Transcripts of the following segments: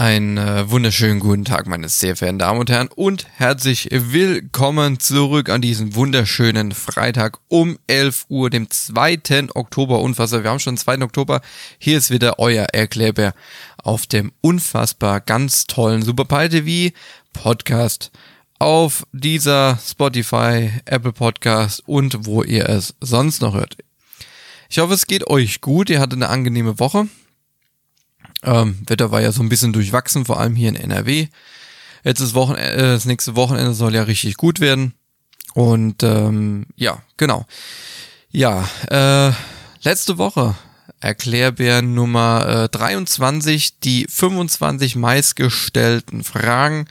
Einen äh, wunderschönen guten Tag, meine sehr verehrten Damen und Herren, und herzlich willkommen zurück an diesem wunderschönen Freitag um 11 Uhr, dem 2. Oktober. Unfassbar, wir haben schon den 2. Oktober. Hier ist wieder euer Erklärbär auf dem unfassbar ganz tollen Super TV Podcast auf dieser Spotify, Apple Podcast und wo ihr es sonst noch hört. Ich hoffe, es geht euch gut. Ihr hattet eine angenehme Woche. Ähm, Wetter war ja so ein bisschen durchwachsen, vor allem hier in NRW. Jetzt das, Wochenende, äh, das nächste Wochenende soll ja richtig gut werden. Und ähm, ja, genau. Ja, äh, letzte Woche Erklärbär Nummer äh, 23, die 25 meistgestellten Fragen.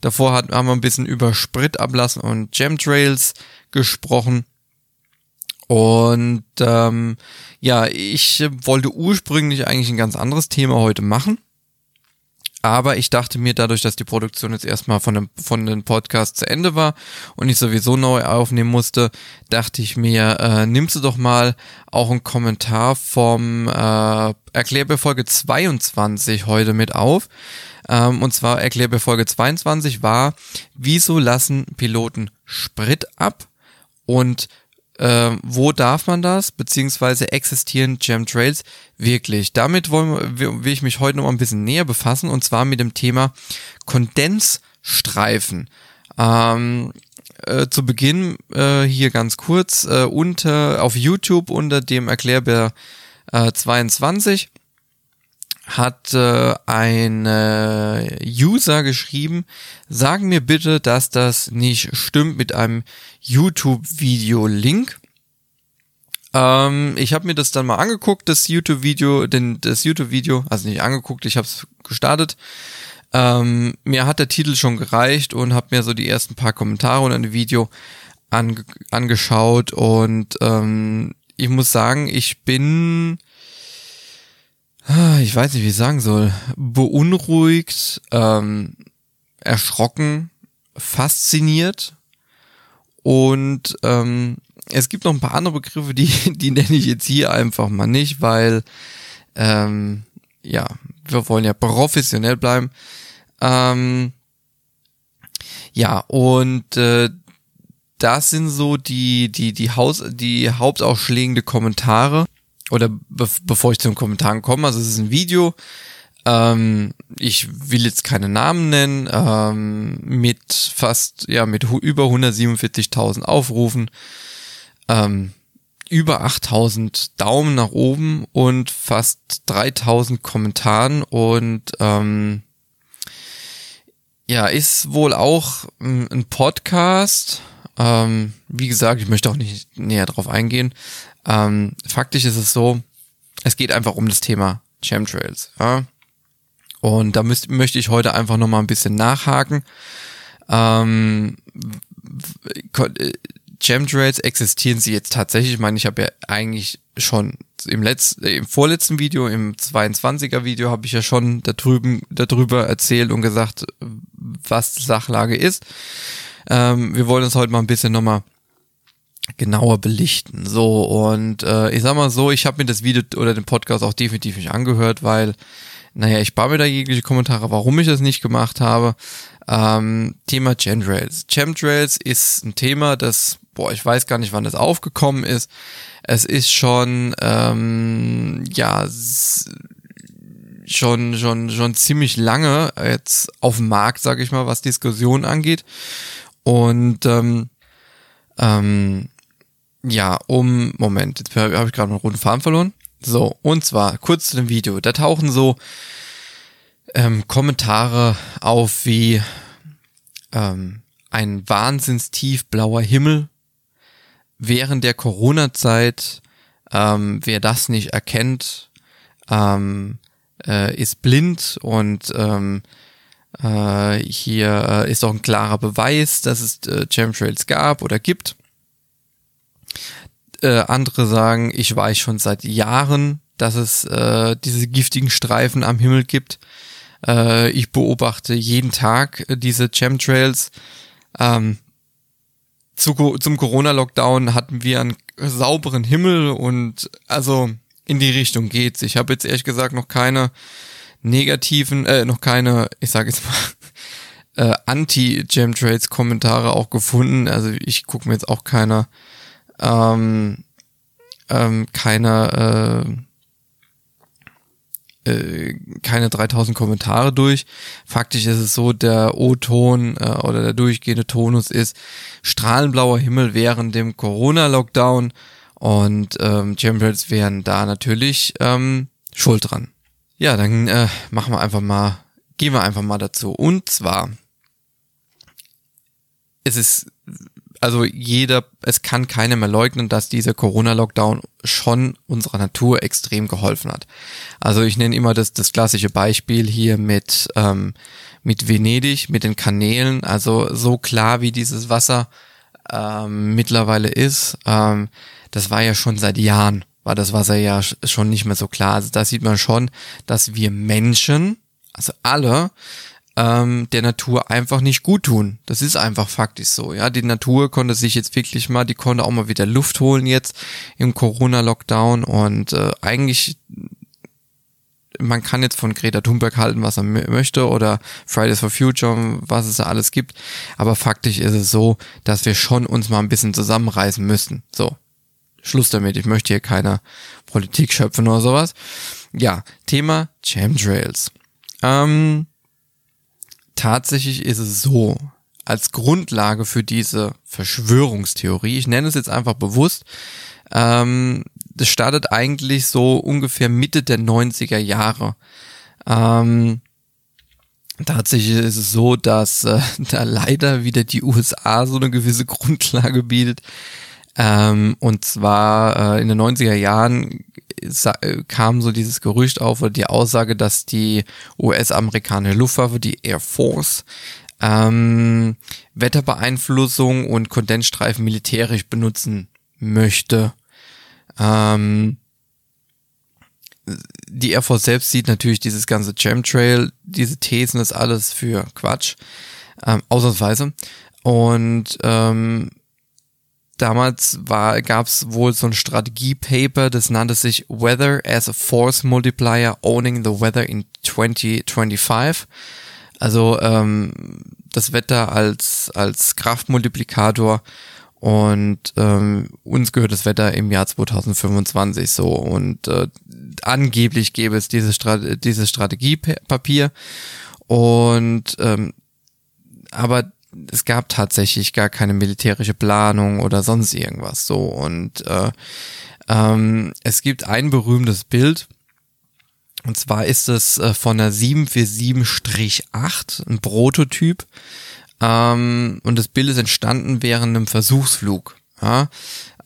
Davor hat, haben wir ein bisschen über Spritablassen und Chemtrails gesprochen. Und ähm, ja, ich wollte ursprünglich eigentlich ein ganz anderes Thema heute machen. Aber ich dachte mir, dadurch, dass die Produktion jetzt erstmal von dem, von dem Podcast zu Ende war und ich sowieso neu aufnehmen musste, dachte ich mir, äh, nimmst du doch mal auch einen Kommentar vom äh, Erklärbär Folge 22 heute mit auf. Ähm, und zwar Erklärbär Folge 22 war, wieso lassen Piloten Sprit ab? Und äh, wo darf man das, beziehungsweise existieren Chemtrails wirklich? Damit wollen, will ich mich heute noch mal ein bisschen näher befassen und zwar mit dem Thema Kondensstreifen. Ähm, äh, zu Beginn äh, hier ganz kurz äh, unter auf YouTube unter dem Erklärbär äh, 22 hat äh, ein äh, User geschrieben, sagen mir bitte, dass das nicht stimmt mit einem YouTube-Video-Link. Ähm, ich habe mir das dann mal angeguckt, das YouTube-Video, denn das YouTube-Video, also nicht angeguckt, ich habe es gestartet. Ähm, mir hat der Titel schon gereicht und habe mir so die ersten paar Kommentare unter dem Video ange angeschaut und ähm, ich muss sagen, ich bin Ah, ich weiß nicht, wie ich sagen soll, beunruhigt, ähm, erschrocken, fasziniert und ähm, es gibt noch ein paar andere Begriffe, die, die nenne ich jetzt hier einfach mal nicht, weil ähm, ja, wir wollen ja professionell bleiben. Ähm, ja, und äh, das sind so die, die, die Haus, die hauptausschlägende Kommentare oder be bevor ich zu den Kommentaren komme, also es ist ein Video, ähm, ich will jetzt keine Namen nennen, ähm, mit fast, ja, mit über 147.000 Aufrufen, ähm, über 8.000 Daumen nach oben und fast 3.000 Kommentaren und ähm, ja, ist wohl auch ein Podcast. Ähm, wie gesagt, ich möchte auch nicht näher drauf eingehen, ähm, faktisch ist es so, es geht einfach um das Thema Chemtrails. Ja? Und da müsst, möchte ich heute einfach nochmal ein bisschen nachhaken. Ähm, Chemtrails existieren sie jetzt tatsächlich. Ich meine, ich habe ja eigentlich schon im letzten, im vorletzten Video, im 22er Video, habe ich ja schon da drüben, darüber erzählt und gesagt, was die Sachlage ist. Ähm, wir wollen uns heute mal ein bisschen nochmal genauer belichten. So, und äh, ich sag mal so, ich habe mir das Video oder den Podcast auch definitiv nicht angehört, weil, naja, ich spare mir da jegliche Kommentare, warum ich das nicht gemacht habe. Ähm, Thema Chemtrails. Chemtrails ist ein Thema, das, boah, ich weiß gar nicht, wann das aufgekommen ist. Es ist schon, ähm, ja, schon, schon, schon ziemlich lange jetzt auf dem Markt, sage ich mal, was Diskussionen angeht. Und ähm, ähm, ja, um, Moment, jetzt habe hab ich gerade einen roten Faden verloren. So, und zwar kurz zu dem Video. Da tauchen so ähm, Kommentare auf wie ähm, ein wahnsinnstief blauer Himmel während der Corona-Zeit. Ähm, wer das nicht erkennt, ähm, äh, ist blind und ähm, äh, hier äh, ist auch ein klarer Beweis, dass es äh, Chemtrails gab oder gibt. Äh, andere sagen, ich weiß schon seit Jahren, dass es äh, diese giftigen Streifen am Himmel gibt. Äh, ich beobachte jeden Tag äh, diese Chemtrails. Ähm, zu, zum Corona-Lockdown hatten wir einen sauberen Himmel und also in die Richtung geht's. Ich habe jetzt ehrlich gesagt noch keine negativen, äh, noch keine, ich sage jetzt mal, äh, Anti-Gemtrails-Kommentare auch gefunden. Also ich gucke mir jetzt auch keine, ähm, ähm, keine, äh, äh, keine 3000 Kommentare durch. Faktisch ist es so, der O-Ton äh, oder der durchgehende Tonus ist strahlenblauer Himmel während dem Corona-Lockdown und ähm, Chemtrails wären da natürlich ähm, schuld dran. Ja, dann äh, machen wir einfach mal, gehen wir einfach mal dazu. Und zwar, es ist also jeder, es kann keiner mehr leugnen, dass dieser Corona-Lockdown schon unserer Natur extrem geholfen hat. Also ich nenne immer das, das klassische Beispiel hier mit, ähm, mit Venedig, mit den Kanälen. Also so klar wie dieses Wasser ähm, mittlerweile ist, ähm, das war ja schon seit Jahren, war das Wasser ja schon nicht mehr so klar. Also da sieht man schon, dass wir Menschen, also alle, ähm, der Natur einfach nicht gut tun. Das ist einfach faktisch so. Ja, die Natur konnte sich jetzt wirklich mal, die konnte auch mal wieder Luft holen jetzt im Corona-Lockdown und äh, eigentlich man kann jetzt von Greta Thunberg halten, was er möchte oder Fridays for Future, was es da alles gibt. Aber faktisch ist es so, dass wir schon uns mal ein bisschen zusammenreißen müssen. So. Schluss damit. Ich möchte hier keine Politik schöpfen oder sowas. Ja, Thema Chemtrails. Ähm, tatsächlich ist es so, als Grundlage für diese Verschwörungstheorie, ich nenne es jetzt einfach bewusst, ähm, das startet eigentlich so ungefähr Mitte der 90er Jahre. Ähm, tatsächlich ist es so, dass äh, da leider wieder die USA so eine gewisse Grundlage bietet. Ähm, und zwar äh, in den 90er Jahren kam so dieses Gerücht auf oder die Aussage, dass die US-amerikanische Luftwaffe, die Air Force, ähm, Wetterbeeinflussung und Kondensstreifen militärisch benutzen möchte. Ähm, die Air Force selbst sieht natürlich dieses ganze Chemtrail, diese Thesen, das alles für Quatsch, ähm, ausnahmsweise. Und ähm, damals gab es wohl so ein Strategiepaper, das nannte sich Weather as a Force Multiplier Owning the Weather in 2025. Also ähm, das Wetter als, als Kraftmultiplikator und ähm, uns gehört das Wetter im Jahr 2025 so und äh, angeblich gäbe es dieses, Strate dieses Strategiepapier und ähm, aber es gab tatsächlich gar keine militärische Planung oder sonst irgendwas so. Und äh, ähm, es gibt ein berühmtes Bild. Und zwar ist es äh, von der 747-8, ein Prototyp. Ähm, und das Bild ist entstanden während einem Versuchsflug. Ja?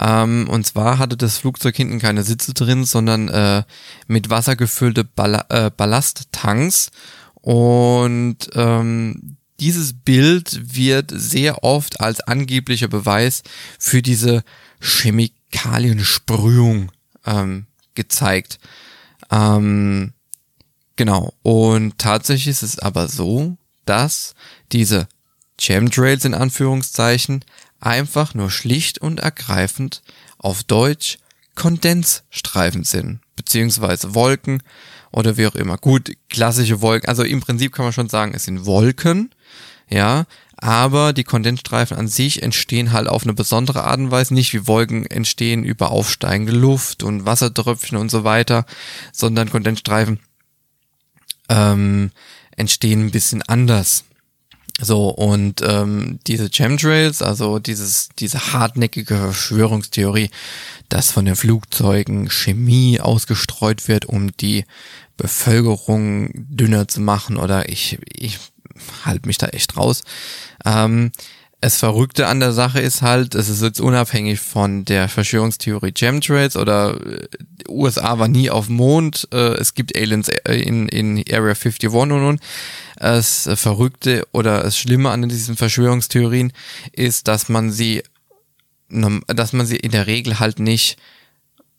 Ähm, und zwar hatte das Flugzeug hinten keine Sitze drin, sondern äh, mit Wasser gefüllte Ball äh, Ballasttanks. Und ähm, dieses Bild wird sehr oft als angeblicher Beweis für diese Chemikaliensprühung ähm, gezeigt. Ähm, genau. Und tatsächlich ist es aber so, dass diese Chemtrails in Anführungszeichen einfach nur schlicht und ergreifend auf Deutsch Kondensstreifen sind, beziehungsweise Wolken oder wie auch immer. Gut, klassische Wolken, also im Prinzip kann man schon sagen, es sind Wolken, ja, aber die Kondensstreifen an sich entstehen halt auf eine besondere Art und Weise, nicht wie Wolken entstehen über aufsteigende Luft und Wassertröpfchen und so weiter, sondern Kondensstreifen ähm, entstehen ein bisschen anders. So, und ähm, diese Chemtrails, also dieses, diese hartnäckige Verschwörungstheorie, dass von den Flugzeugen Chemie ausgestreut wird, um die Bevölkerung dünner zu machen, oder ich, ich halt mich da echt raus. Ähm, es Verrückte an der Sache ist halt, es ist jetzt unabhängig von der Verschwörungstheorie Chemtrails oder äh, USA war nie auf dem Mond, äh, es gibt Aliens äh, in, in Area 51 und und. Das Verrückte oder das Schlimme an diesen Verschwörungstheorien ist, dass man sie, dass man sie in der Regel halt nicht,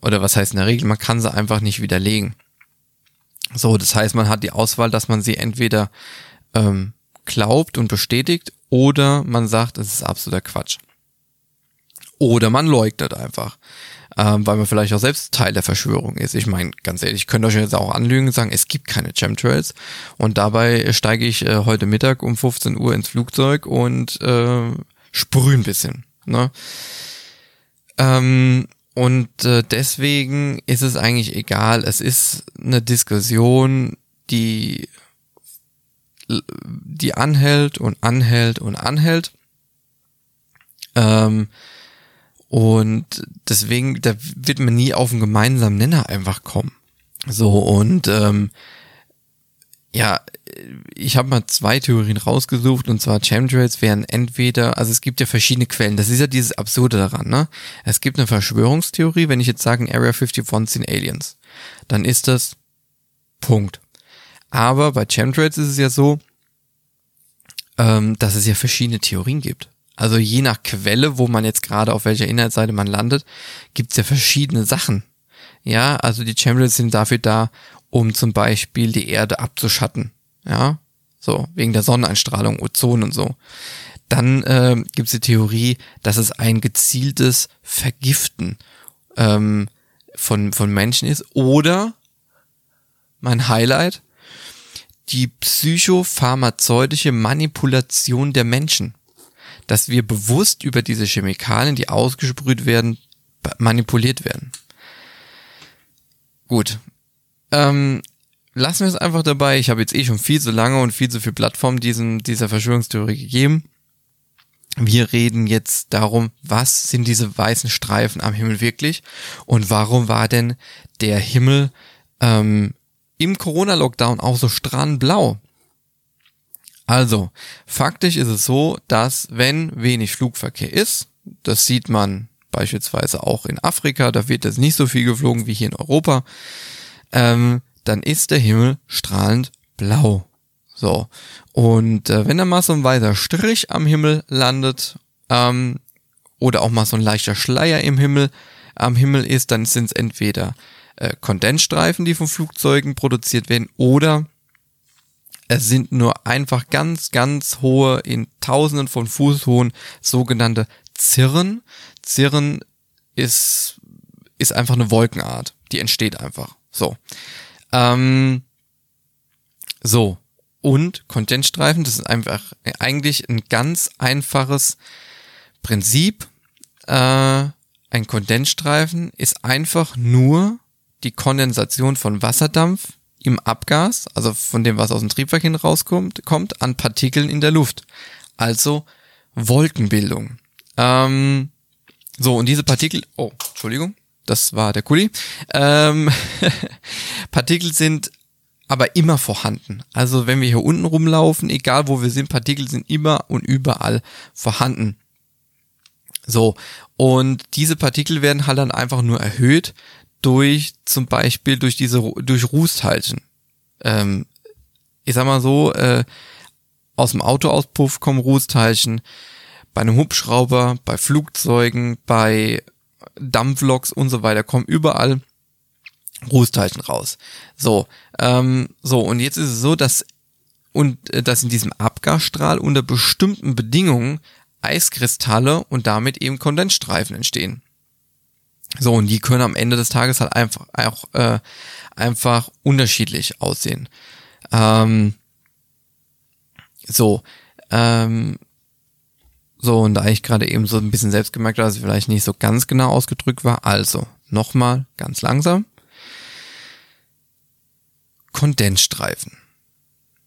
oder was heißt in der Regel, man kann sie einfach nicht widerlegen. So, das heißt, man hat die Auswahl, dass man sie entweder ähm, glaubt und bestätigt oder man sagt, es ist absoluter Quatsch. Oder man leugnet einfach. ähm, weil man vielleicht auch selbst Teil der Verschwörung ist. Ich meine, ganz ehrlich, ich könnte euch jetzt auch anlügen und sagen, es gibt keine Chemtrails und dabei steige ich äh, heute Mittag um 15 Uhr ins Flugzeug und äh, sprühe ein bisschen. Ne? Ähm, und äh, deswegen ist es eigentlich egal. Es ist eine Diskussion, die die anhält und anhält und anhält. Ähm, und deswegen, da wird man nie auf einen gemeinsamen Nenner einfach kommen. So, und ähm, ja, ich habe mal zwei Theorien rausgesucht und zwar Chemtrails wären entweder, also es gibt ja verschiedene Quellen, das ist ja dieses Absurde daran, ne? Es gibt eine Verschwörungstheorie, wenn ich jetzt sage, Area 51 sind Aliens, dann ist das Punkt. Aber bei Chemtrails ist es ja so, ähm, dass es ja verschiedene Theorien gibt. Also je nach Quelle, wo man jetzt gerade auf welcher Inhaltsseite man landet, gibt's ja verschiedene Sachen. Ja, also die Chemtrails sind dafür da, um zum Beispiel die Erde abzuschatten. Ja, so, wegen der Sonneneinstrahlung, Ozon und so. Dann äh, gibt es die Theorie, dass es ein gezieltes Vergiften ähm, von, von Menschen ist. Oder mein Highlight, die psychopharmazeutische Manipulation der Menschen. Dass wir bewusst über diese Chemikalien, die ausgesprüht werden, manipuliert werden. Gut, ähm, lassen wir es einfach dabei. Ich habe jetzt eh schon viel zu lange und viel zu viel Plattform diesen, dieser Verschwörungstheorie gegeben. Wir reden jetzt darum, was sind diese weißen Streifen am Himmel wirklich und warum war denn der Himmel ähm, im Corona-Lockdown auch so strahlend blau? Also, faktisch ist es so, dass wenn wenig Flugverkehr ist, das sieht man beispielsweise auch in Afrika, da wird jetzt nicht so viel geflogen wie hier in Europa, ähm, dann ist der Himmel strahlend blau. So. Und äh, wenn da mal so ein weißer Strich am Himmel landet, ähm, oder auch mal so ein leichter Schleier im Himmel, am Himmel ist, dann sind es entweder äh, Kondensstreifen, die von Flugzeugen produziert werden, oder es sind nur einfach ganz, ganz hohe, in tausenden von Fuß hohen sogenannte Zirren. Zirren ist, ist einfach eine Wolkenart. Die entsteht einfach. So. Ähm, so. Und Contentstreifen, das ist einfach eigentlich ein ganz einfaches Prinzip. Äh, ein Kondensstreifen ist einfach nur die Kondensation von Wasserdampf im Abgas, also von dem, was aus dem Triebwerk hin rauskommt, kommt an Partikeln in der Luft. Also Wolkenbildung. Ähm, so, und diese Partikel, oh, Entschuldigung, das war der Kuli. Ähm, Partikel sind aber immer vorhanden. Also wenn wir hier unten rumlaufen, egal wo wir sind, Partikel sind immer und überall vorhanden. So, und diese Partikel werden halt dann einfach nur erhöht durch zum Beispiel durch diese durch Rußteilchen. Ähm, ich sag mal so, äh, aus dem Autoauspuff kommen Rußteilchen, bei einem Hubschrauber, bei Flugzeugen, bei Dampfloks und so weiter kommen überall Rußteilchen raus. So, ähm, so und jetzt ist es so, dass und äh, dass in diesem Abgasstrahl unter bestimmten Bedingungen Eiskristalle und damit eben Kondensstreifen entstehen. So, und die können am Ende des Tages halt einfach auch äh, einfach unterschiedlich aussehen. Ähm, so, ähm, so, und da ich gerade eben so ein bisschen selbst gemerkt habe, dass es vielleicht nicht so ganz genau ausgedrückt war, also nochmal ganz langsam. Kondensstreifen.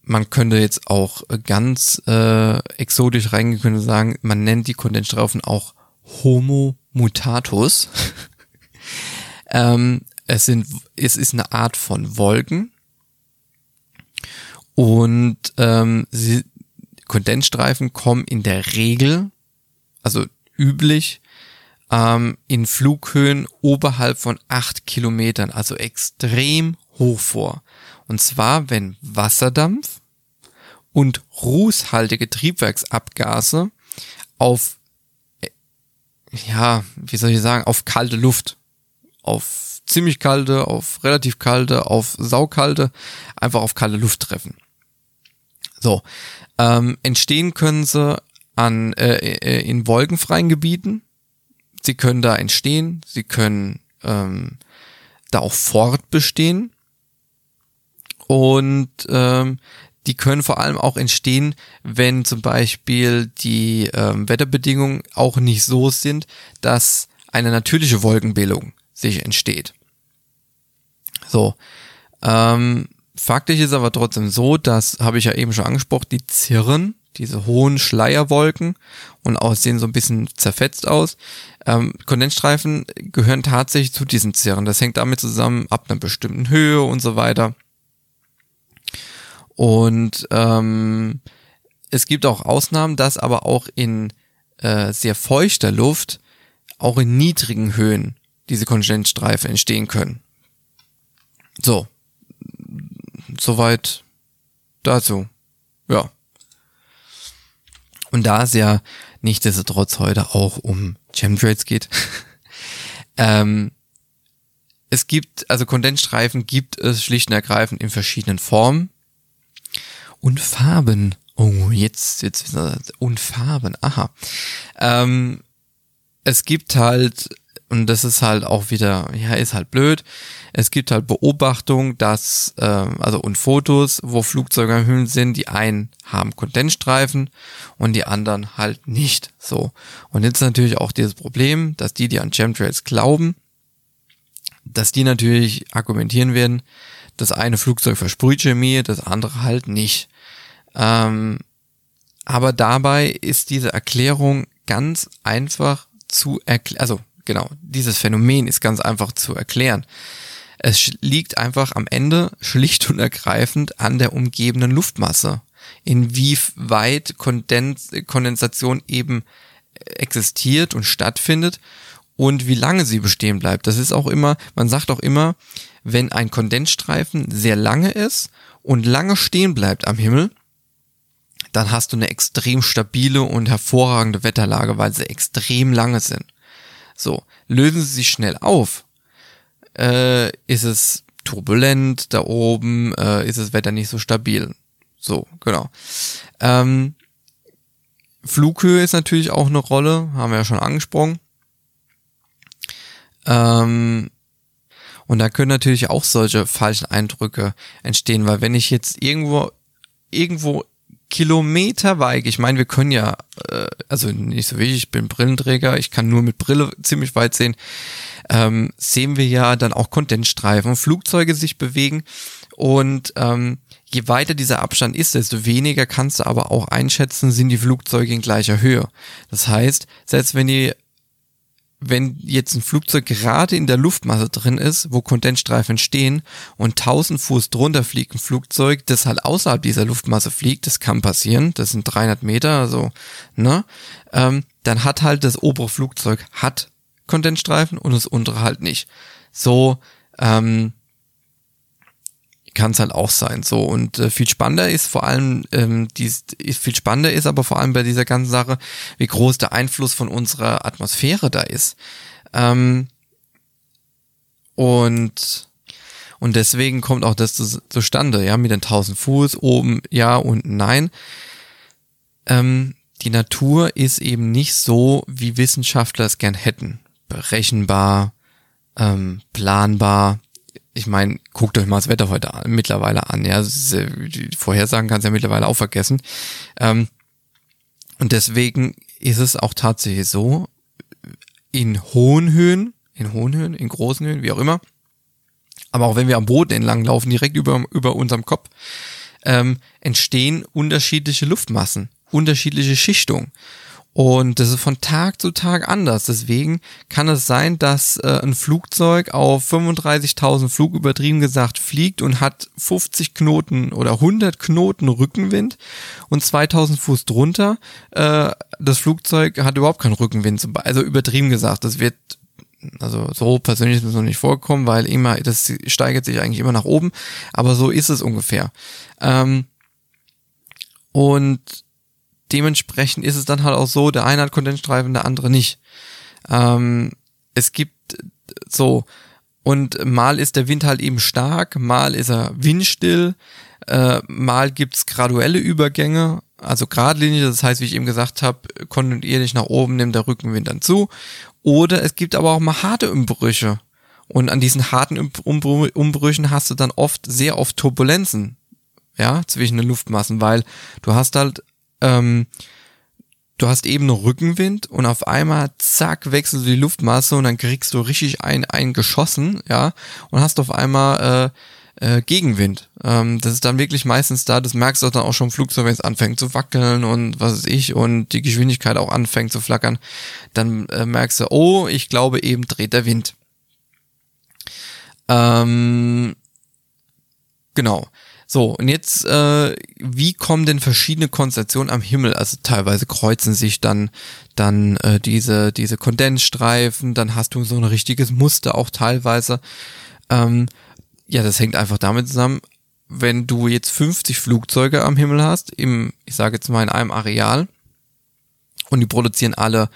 Man könnte jetzt auch ganz äh, exotisch reingehen und sagen, man nennt die Kondensstreifen auch Homo mutatus. ähm, es sind, es ist eine Art von Wolken und ähm, sie, Kondensstreifen kommen in der Regel, also üblich, ähm, in Flughöhen oberhalb von acht Kilometern, also extrem hoch vor. Und zwar, wenn Wasserdampf und rußhaltige Triebwerksabgase auf, äh, ja, wie soll ich sagen, auf kalte Luft, auf ziemlich kalte, auf relativ kalte, auf saukalte, einfach auf kalte Luft treffen. So, ähm, entstehen können sie an äh, äh, in wolkenfreien Gebieten, sie können da entstehen, sie können ähm, da auch fortbestehen und ähm, die können vor allem auch entstehen, wenn zum Beispiel die ähm, Wetterbedingungen auch nicht so sind, dass eine natürliche Wolkenbildung sich entsteht. So. Ähm, faktisch ist aber trotzdem so, das habe ich ja eben schon angesprochen, die Zirren, diese hohen Schleierwolken und auch sehen so ein bisschen zerfetzt aus. Ähm, Kondensstreifen gehören tatsächlich zu diesen Zirren. Das hängt damit zusammen, ab einer bestimmten Höhe und so weiter. Und ähm, es gibt auch Ausnahmen, dass aber auch in äh, sehr feuchter Luft, auch in niedrigen Höhen, diese Kondensstreifen entstehen können. So, soweit dazu. Ja. Und da es ja nichtsdestotrotz heute auch um Chemtrails geht, ähm, es gibt, also Kondensstreifen gibt es schlicht und ergreifend in verschiedenen Formen und Farben. Oh, jetzt, jetzt, und Farben, aha. Ähm, es gibt halt und das ist halt auch wieder, ja, ist halt blöd. Es gibt halt Beobachtungen, dass, äh, also und Fotos, wo Flugzeuge am Himmel sind, die einen haben Kondensstreifen und die anderen halt nicht so. Und jetzt natürlich auch dieses Problem, dass die, die an Chemtrails glauben, dass die natürlich argumentieren werden, das eine Flugzeug versprüht Chemie, das andere halt nicht. Ähm, aber dabei ist diese Erklärung ganz einfach zu erklären, also genau, dieses Phänomen ist ganz einfach zu erklären. Es liegt einfach am Ende schlicht und ergreifend an der umgebenden Luftmasse. Inwieweit Kondens Kondensation eben existiert und stattfindet und wie lange sie bestehen bleibt. Das ist auch immer, man sagt auch immer, wenn ein Kondensstreifen sehr lange ist und lange stehen bleibt am Himmel, dann hast du eine extrem stabile und hervorragende Wetterlage, weil sie extrem lange sind. So, lösen sie sich schnell auf, äh, ist es turbulent da oben, äh, ist das Wetter nicht so stabil. So, genau. Ähm, Flughöhe ist natürlich auch eine Rolle, haben wir ja schon angesprochen. Ähm, und da können natürlich auch solche falschen Eindrücke entstehen, weil wenn ich jetzt irgendwo irgendwo kilometerweit. Ich meine, wir können ja, äh, also nicht so wichtig, ich bin Brillenträger, ich kann nur mit Brille ziemlich weit sehen, ähm, sehen wir ja dann auch Kondensstreifen, Flugzeuge sich bewegen und ähm, je weiter dieser Abstand ist, desto weniger kannst du aber auch einschätzen, sind die Flugzeuge in gleicher Höhe. Das heißt, selbst wenn die wenn jetzt ein Flugzeug gerade in der Luftmasse drin ist, wo Kondensstreifen stehen und 1000 Fuß drunter fliegt ein Flugzeug, das halt außerhalb dieser Luftmasse fliegt, das kann passieren, das sind 300 Meter, also, ne, ähm, dann hat halt das obere Flugzeug hat Kondensstreifen und das untere halt nicht. So, ähm, kann es halt auch sein. So und äh, viel spannender ist vor allem, ähm, dies, viel spannender ist aber vor allem bei dieser ganzen Sache, wie groß der Einfluss von unserer Atmosphäre da ist. Ähm, und und deswegen kommt auch das zu, zustande, ja, mit den 1000 Fuß oben, ja, unten, nein. Ähm, die Natur ist eben nicht so, wie Wissenschaftler es gern hätten. Berechenbar, ähm, planbar, ich meine, guckt euch mal das Wetter heute an, mittlerweile an. Ja, die Vorhersagen kannst du ja mittlerweile auch vergessen. Ähm, und deswegen ist es auch tatsächlich so, in hohen Höhen, in hohen Höhen, in großen Höhen, wie auch immer, aber auch wenn wir am Boden entlang laufen, direkt über, über unserem Kopf, ähm, entstehen unterschiedliche Luftmassen, unterschiedliche Schichtungen. Und das ist von Tag zu Tag anders. Deswegen kann es sein, dass äh, ein Flugzeug auf 35.000 Flug übertrieben gesagt fliegt und hat 50 Knoten oder 100 Knoten Rückenwind und 2000 Fuß drunter. Äh, das Flugzeug hat überhaupt keinen Rückenwind. Also übertrieben gesagt, das wird also so persönlich ist es noch nicht vorgekommen, weil immer, das steigert sich eigentlich immer nach oben, aber so ist es ungefähr. Ähm, und dementsprechend ist es dann halt auch so, der eine hat Kondensstreifen, der andere nicht. Ähm, es gibt so, und mal ist der Wind halt eben stark, mal ist er windstill, äh, mal gibt's graduelle Übergänge. also geradlinig, das heißt, wie ich eben gesagt habe, kontinuierlich nach oben nimmt der Rückenwind dann zu. Oder es gibt aber auch mal harte Umbrüche. Und an diesen harten Umbrüchen hast du dann oft, sehr oft Turbulenzen, ja, zwischen den Luftmassen, weil du hast halt, ähm, du hast eben noch Rückenwind und auf einmal, zack, wechselst du die Luftmasse und dann kriegst du richtig ein, ein geschossen, ja, und hast auf einmal, äh, äh, Gegenwind. Ähm, das ist dann wirklich meistens da, das merkst du dann auch schon im Flugzeug, wenn es anfängt zu wackeln und was weiß ich und die Geschwindigkeit auch anfängt zu flackern, dann äh, merkst du, oh, ich glaube eben dreht der Wind. Ähm, genau. So, und jetzt, äh, wie kommen denn verschiedene Konstellationen am Himmel? Also teilweise kreuzen sich dann, dann äh, diese, diese Kondensstreifen, dann hast du so ein richtiges Muster auch teilweise. Ähm, ja, das hängt einfach damit zusammen, wenn du jetzt 50 Flugzeuge am Himmel hast, im, ich sage jetzt mal in einem Areal, und die produzieren alle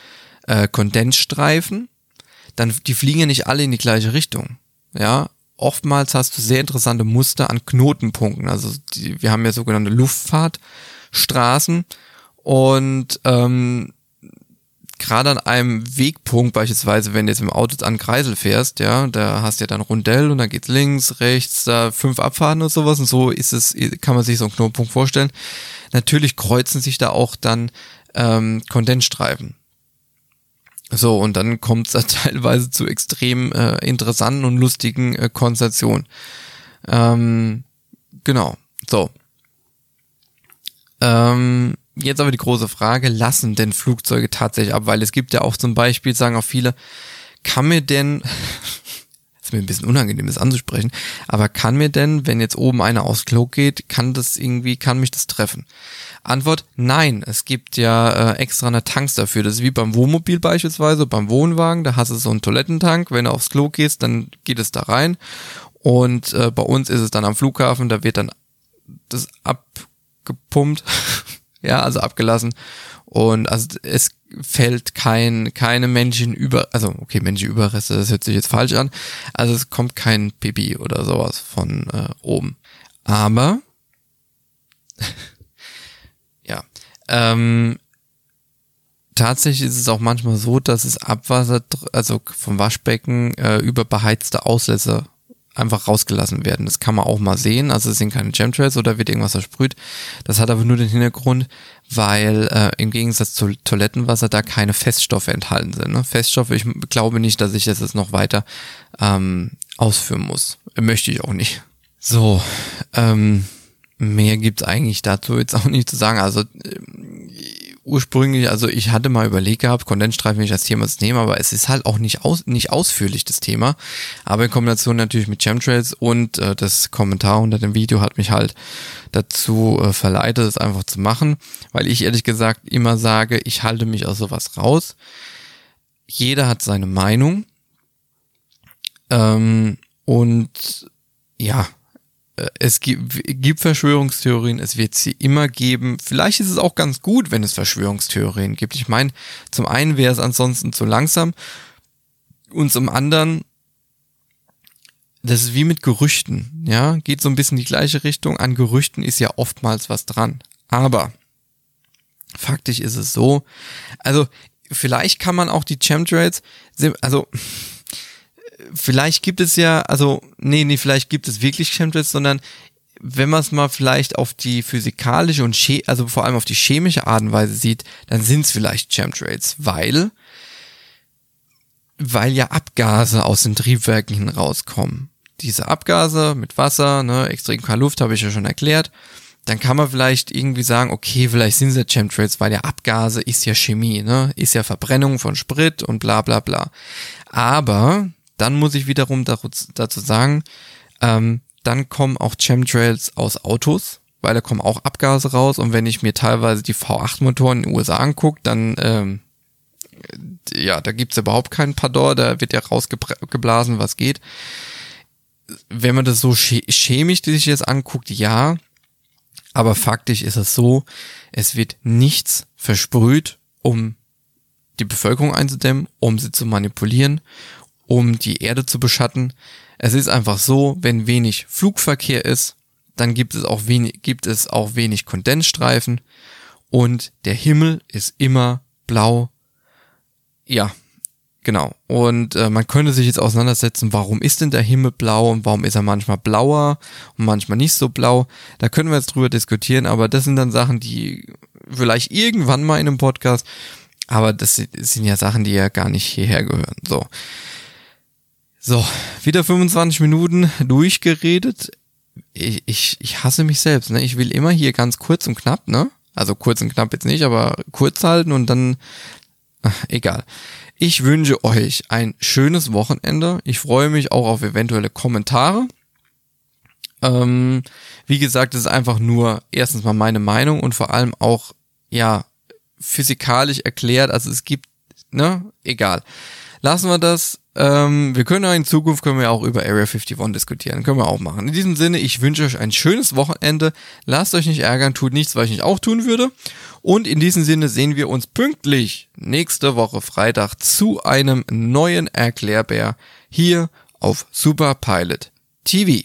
äh, Kondensstreifen, dann die fliegen ja nicht alle in die gleiche Richtung. Ja, oftmals hast du sehr interessante Muster an Knotenpunkten. Also die, wir haben ja sogenannte Luftfahrtstraßen und ähm, gerade an einem Wegpunkt, beispielsweise, wenn du jetzt im Auto an Kreisel fährst, ja, da hast du ja dann Rundell und dann geht's links, rechts, da fünf Abfahrten und sowas und so ist es, kann man sich so einen Knotenpunkt vorstellen. Natürlich kreuzen sich da auch dann ähm, Kondensstreifen. So, und dann kommt es da teilweise zu extrem äh, interessanten und lustigen äh, Konstellationen. Ähm, genau, so. Ähm, jetzt aber die große Frage, lassen denn Flugzeuge tatsächlich ab? Weil es gibt ja auch zum Beispiel, sagen auch viele, kann mir denn, ist mir ein bisschen unangenehm, das anzusprechen, aber kann mir denn, wenn jetzt oben einer aufs Klo geht, kann das irgendwie, kann mich das treffen? Antwort, nein. Es gibt ja äh, extra eine Tanks dafür. Das ist wie beim Wohnmobil beispielsweise, beim Wohnwagen, da hast du so einen Toilettentank. Wenn du aufs Klo gehst, dann geht es da rein. Und äh, bei uns ist es dann am Flughafen, da wird dann das abgepumpt, ja, also abgelassen. Und also es fällt kein, keine Menschen über, also okay, menschliche Überreste, das hört sich jetzt falsch an. Also es kommt kein Pipi oder sowas von äh, oben. Aber. Ähm, tatsächlich ist es auch manchmal so, dass es Abwasser, also vom Waschbecken äh, über beheizte Auslässe einfach rausgelassen werden. Das kann man auch mal sehen. Also es sind keine Chemtrails oder wird irgendwas versprüht. Das hat aber nur den Hintergrund, weil äh, im Gegensatz zu Toilettenwasser da keine Feststoffe enthalten sind. Ne? Feststoffe, ich glaube nicht, dass ich das jetzt noch weiter ähm, ausführen muss. Möchte ich auch nicht. So, ähm, mehr gibt's eigentlich dazu jetzt auch nicht zu sagen. Also äh, ursprünglich, also ich hatte mal überlegt gehabt, Kondensstreifen nicht als Thema zu nehmen, aber es ist halt auch nicht, aus, nicht ausführlich das Thema. Aber in Kombination natürlich mit Chemtrails und äh, das Kommentar unter dem Video hat mich halt dazu äh, verleitet, es einfach zu machen, weil ich ehrlich gesagt immer sage, ich halte mich aus sowas raus. Jeder hat seine Meinung. Ähm, und ja, es gibt, Verschwörungstheorien, es wird sie immer geben. Vielleicht ist es auch ganz gut, wenn es Verschwörungstheorien gibt. Ich meine, zum einen wäre es ansonsten zu langsam und zum anderen, das ist wie mit Gerüchten, ja, geht so ein bisschen die gleiche Richtung. An Gerüchten ist ja oftmals was dran. Aber faktisch ist es so, also vielleicht kann man auch die Chemtrails, also vielleicht gibt es ja, also, nee, nee, vielleicht gibt es wirklich Chemtrails, sondern wenn man es mal vielleicht auf die physikalische und also vor allem auf die chemische Art und Weise sieht, dann sind es vielleicht Chemtrails, weil weil ja Abgase aus den Triebwerken hin rauskommen. Diese Abgase mit Wasser, ne, extrem kalte Luft, habe ich ja schon erklärt. Dann kann man vielleicht irgendwie sagen, okay, vielleicht sind es ja Chemtrails, weil ja Abgase ist ja Chemie, ne, ist ja Verbrennung von Sprit und bla bla bla. Aber dann muss ich wiederum dazu sagen, ähm, dann kommen auch Chemtrails aus Autos, weil da kommen auch Abgase raus. Und wenn ich mir teilweise die V8-Motoren in den USA angucke, dann ähm, ja, da gibt's überhaupt keinen Pardon, da wird ja rausgeblasen, was geht. Wenn man das so chemisch sich jetzt anguckt, ja, aber faktisch ist es so, es wird nichts versprüht, um die Bevölkerung einzudämmen, um sie zu manipulieren um die Erde zu beschatten. Es ist einfach so, wenn wenig Flugverkehr ist, dann gibt es auch wenig, gibt es auch wenig Kondensstreifen und der Himmel ist immer blau. Ja, genau. Und äh, man könnte sich jetzt auseinandersetzen, warum ist denn der Himmel blau und warum ist er manchmal blauer und manchmal nicht so blau. Da können wir jetzt drüber diskutieren, aber das sind dann Sachen, die vielleicht irgendwann mal in einem Podcast, aber das sind ja Sachen, die ja gar nicht hierher gehören. So. So, wieder 25 Minuten durchgeredet. Ich, ich, ich hasse mich selbst, ne? Ich will immer hier ganz kurz und knapp, ne? Also kurz und knapp jetzt nicht, aber kurz halten und dann, ach, egal. Ich wünsche euch ein schönes Wochenende. Ich freue mich auch auf eventuelle Kommentare. Ähm, wie gesagt, es ist einfach nur erstens mal meine Meinung und vor allem auch, ja, physikalisch erklärt. Also es gibt, ne, egal. Lassen wir das. Ähm, wir können ja in Zukunft können wir auch über Area 51 diskutieren. Können wir auch machen. In diesem Sinne, ich wünsche euch ein schönes Wochenende. Lasst euch nicht ärgern, tut nichts, was ich nicht auch tun würde. Und in diesem Sinne sehen wir uns pünktlich nächste Woche Freitag zu einem neuen Erklärbär hier auf Super Pilot TV.